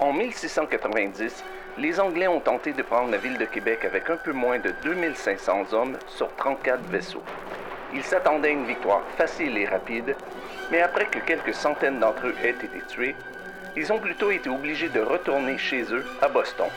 En 1690, les Anglais ont tenté de prendre la ville de Québec avec un peu moins de 2500 hommes sur 34 vaisseaux. Ils s'attendaient à une victoire facile et rapide, mais après que quelques centaines d'entre eux aient été tués, ils ont plutôt été obligés de retourner chez eux à Boston.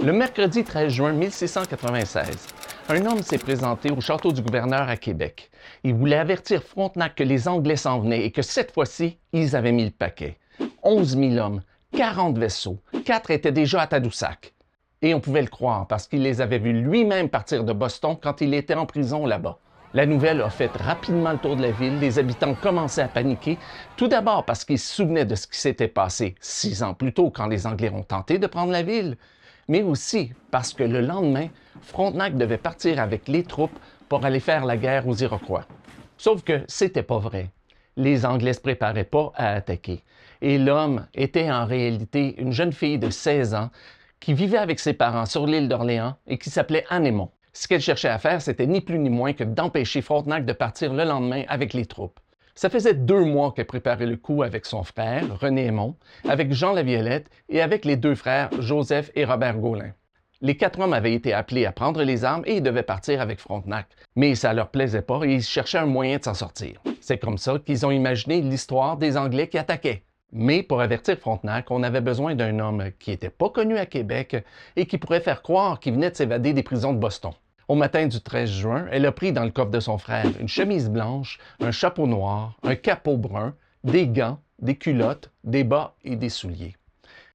Le mercredi 13 juin 1696, un homme s'est présenté au château du gouverneur à Québec. Il voulait avertir Frontenac que les Anglais s'en venaient et que cette fois-ci, ils avaient mis le paquet. 11 000 hommes, 40 vaisseaux, 4 étaient déjà à Tadoussac. Et on pouvait le croire parce qu'il les avait vus lui-même partir de Boston quand il était en prison là-bas. La nouvelle a fait rapidement le tour de la ville. Les habitants commençaient à paniquer, tout d'abord parce qu'ils se souvenaient de ce qui s'était passé six ans plus tôt quand les Anglais ont tenté de prendre la ville mais aussi parce que le lendemain, Frontenac devait partir avec les troupes pour aller faire la guerre aux Iroquois. Sauf que c'était pas vrai. Les Anglais ne se préparaient pas à attaquer. Et l'homme était en réalité une jeune fille de 16 ans qui vivait avec ses parents sur l'île d'Orléans et qui s'appelait Anémon. Ce qu'elle cherchait à faire, c'était ni plus ni moins que d'empêcher Frontenac de partir le lendemain avec les troupes. Ça faisait deux mois qu'elle préparait le coup avec son frère, René Aymon, avec Jean Laviolette et avec les deux frères, Joseph et Robert Gaulin. Les quatre hommes avaient été appelés à prendre les armes et ils devaient partir avec Frontenac. Mais ça leur plaisait pas et ils cherchaient un moyen de s'en sortir. C'est comme ça qu'ils ont imaginé l'histoire des Anglais qui attaquaient. Mais pour avertir Frontenac, on avait besoin d'un homme qui n'était pas connu à Québec et qui pourrait faire croire qu'il venait de s'évader des prisons de Boston. Au matin du 13 juin, elle a pris dans le coffre de son frère une chemise blanche, un chapeau noir, un capot brun, des gants, des culottes, des bas et des souliers.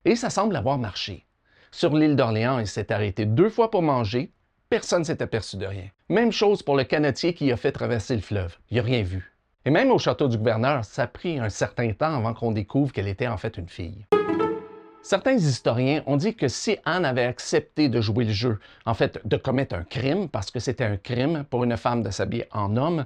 Et ça semble avoir marché. Sur l'île d'Orléans, il s'est arrêté deux fois pour manger. Personne ne s'est aperçu de rien. Même chose pour le canetier qui a fait traverser le fleuve. Il n'a rien vu. Et même au château du gouverneur, ça a pris un certain temps avant qu'on découvre qu'elle était en fait une fille. Certains historiens ont dit que si Anne avait accepté de jouer le jeu, en fait de commettre un crime, parce que c'était un crime pour une femme de s'habiller en homme,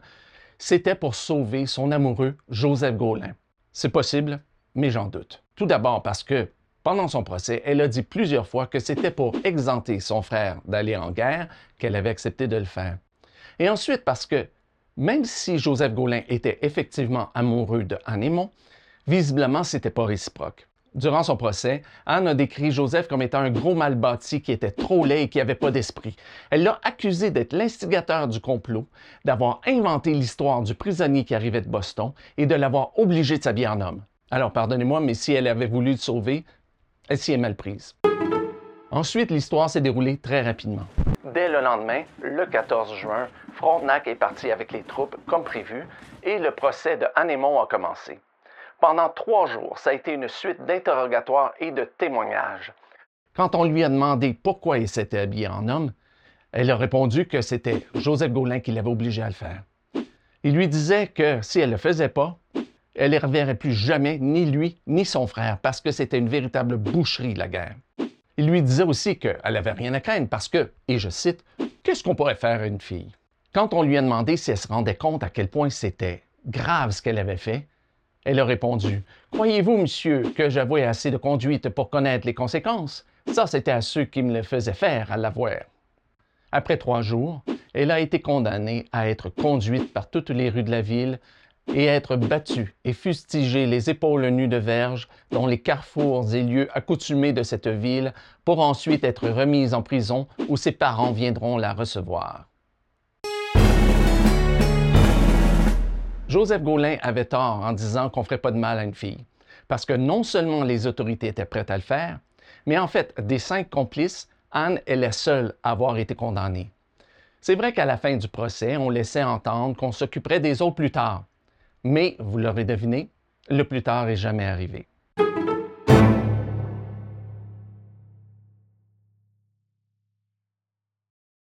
c'était pour sauver son amoureux Joseph Gaulin. C'est possible, mais j'en doute. Tout d'abord parce que pendant son procès, elle a dit plusieurs fois que c'était pour exempter son frère d'aller en guerre qu'elle avait accepté de le faire. Et ensuite parce que même si Joseph Gaulin était effectivement amoureux de Anne Aymon, visiblement, c'était pas réciproque. Durant son procès, Anne a décrit Joseph comme étant un gros mal bâti qui était trop laid et qui n'avait pas d'esprit. Elle l'a accusé d'être l'instigateur du complot, d'avoir inventé l'histoire du prisonnier qui arrivait de Boston et de l'avoir obligé de s'habiller en homme. Alors pardonnez-moi, mais si elle avait voulu le sauver, elle s'y est mal prise. Ensuite, l'histoire s'est déroulée très rapidement. Dès le lendemain, le 14 juin, Frontenac est parti avec les troupes comme prévu et le procès de Anémon a commencé. Pendant trois jours, ça a été une suite d'interrogatoires et de témoignages. Quand on lui a demandé pourquoi il s'était habillé en homme, elle a répondu que c'était Joseph Gaulin qui l'avait obligé à le faire. Il lui disait que si elle ne le faisait pas, elle ne reverrait plus jamais ni lui ni son frère parce que c'était une véritable boucherie, la guerre. Il lui disait aussi qu'elle n'avait rien à craindre parce que, et je cite, Qu'est-ce qu'on pourrait faire à une fille? Quand on lui a demandé si elle se rendait compte à quel point c'était grave ce qu'elle avait fait, elle a répondu Croyez-vous, monsieur, que j'avouais assez de conduite pour connaître les conséquences? Ça, c'était à ceux qui me le faisaient faire à l'avoir. Après trois jours, elle a été condamnée à être conduite par toutes les rues de la ville et à être battue et fustigée les épaules nues de verge dans les carrefours et lieux accoutumés de cette ville pour ensuite être remise en prison où ses parents viendront la recevoir. Joseph Gaulin avait tort en disant qu'on ne ferait pas de mal à une fille, parce que non seulement les autorités étaient prêtes à le faire, mais en fait, des cinq complices, Anne est la seule à avoir été condamnée. C'est vrai qu'à la fin du procès, on laissait entendre qu'on s'occuperait des autres plus tard. Mais, vous l'aurez deviné, le plus tard n'est jamais arrivé.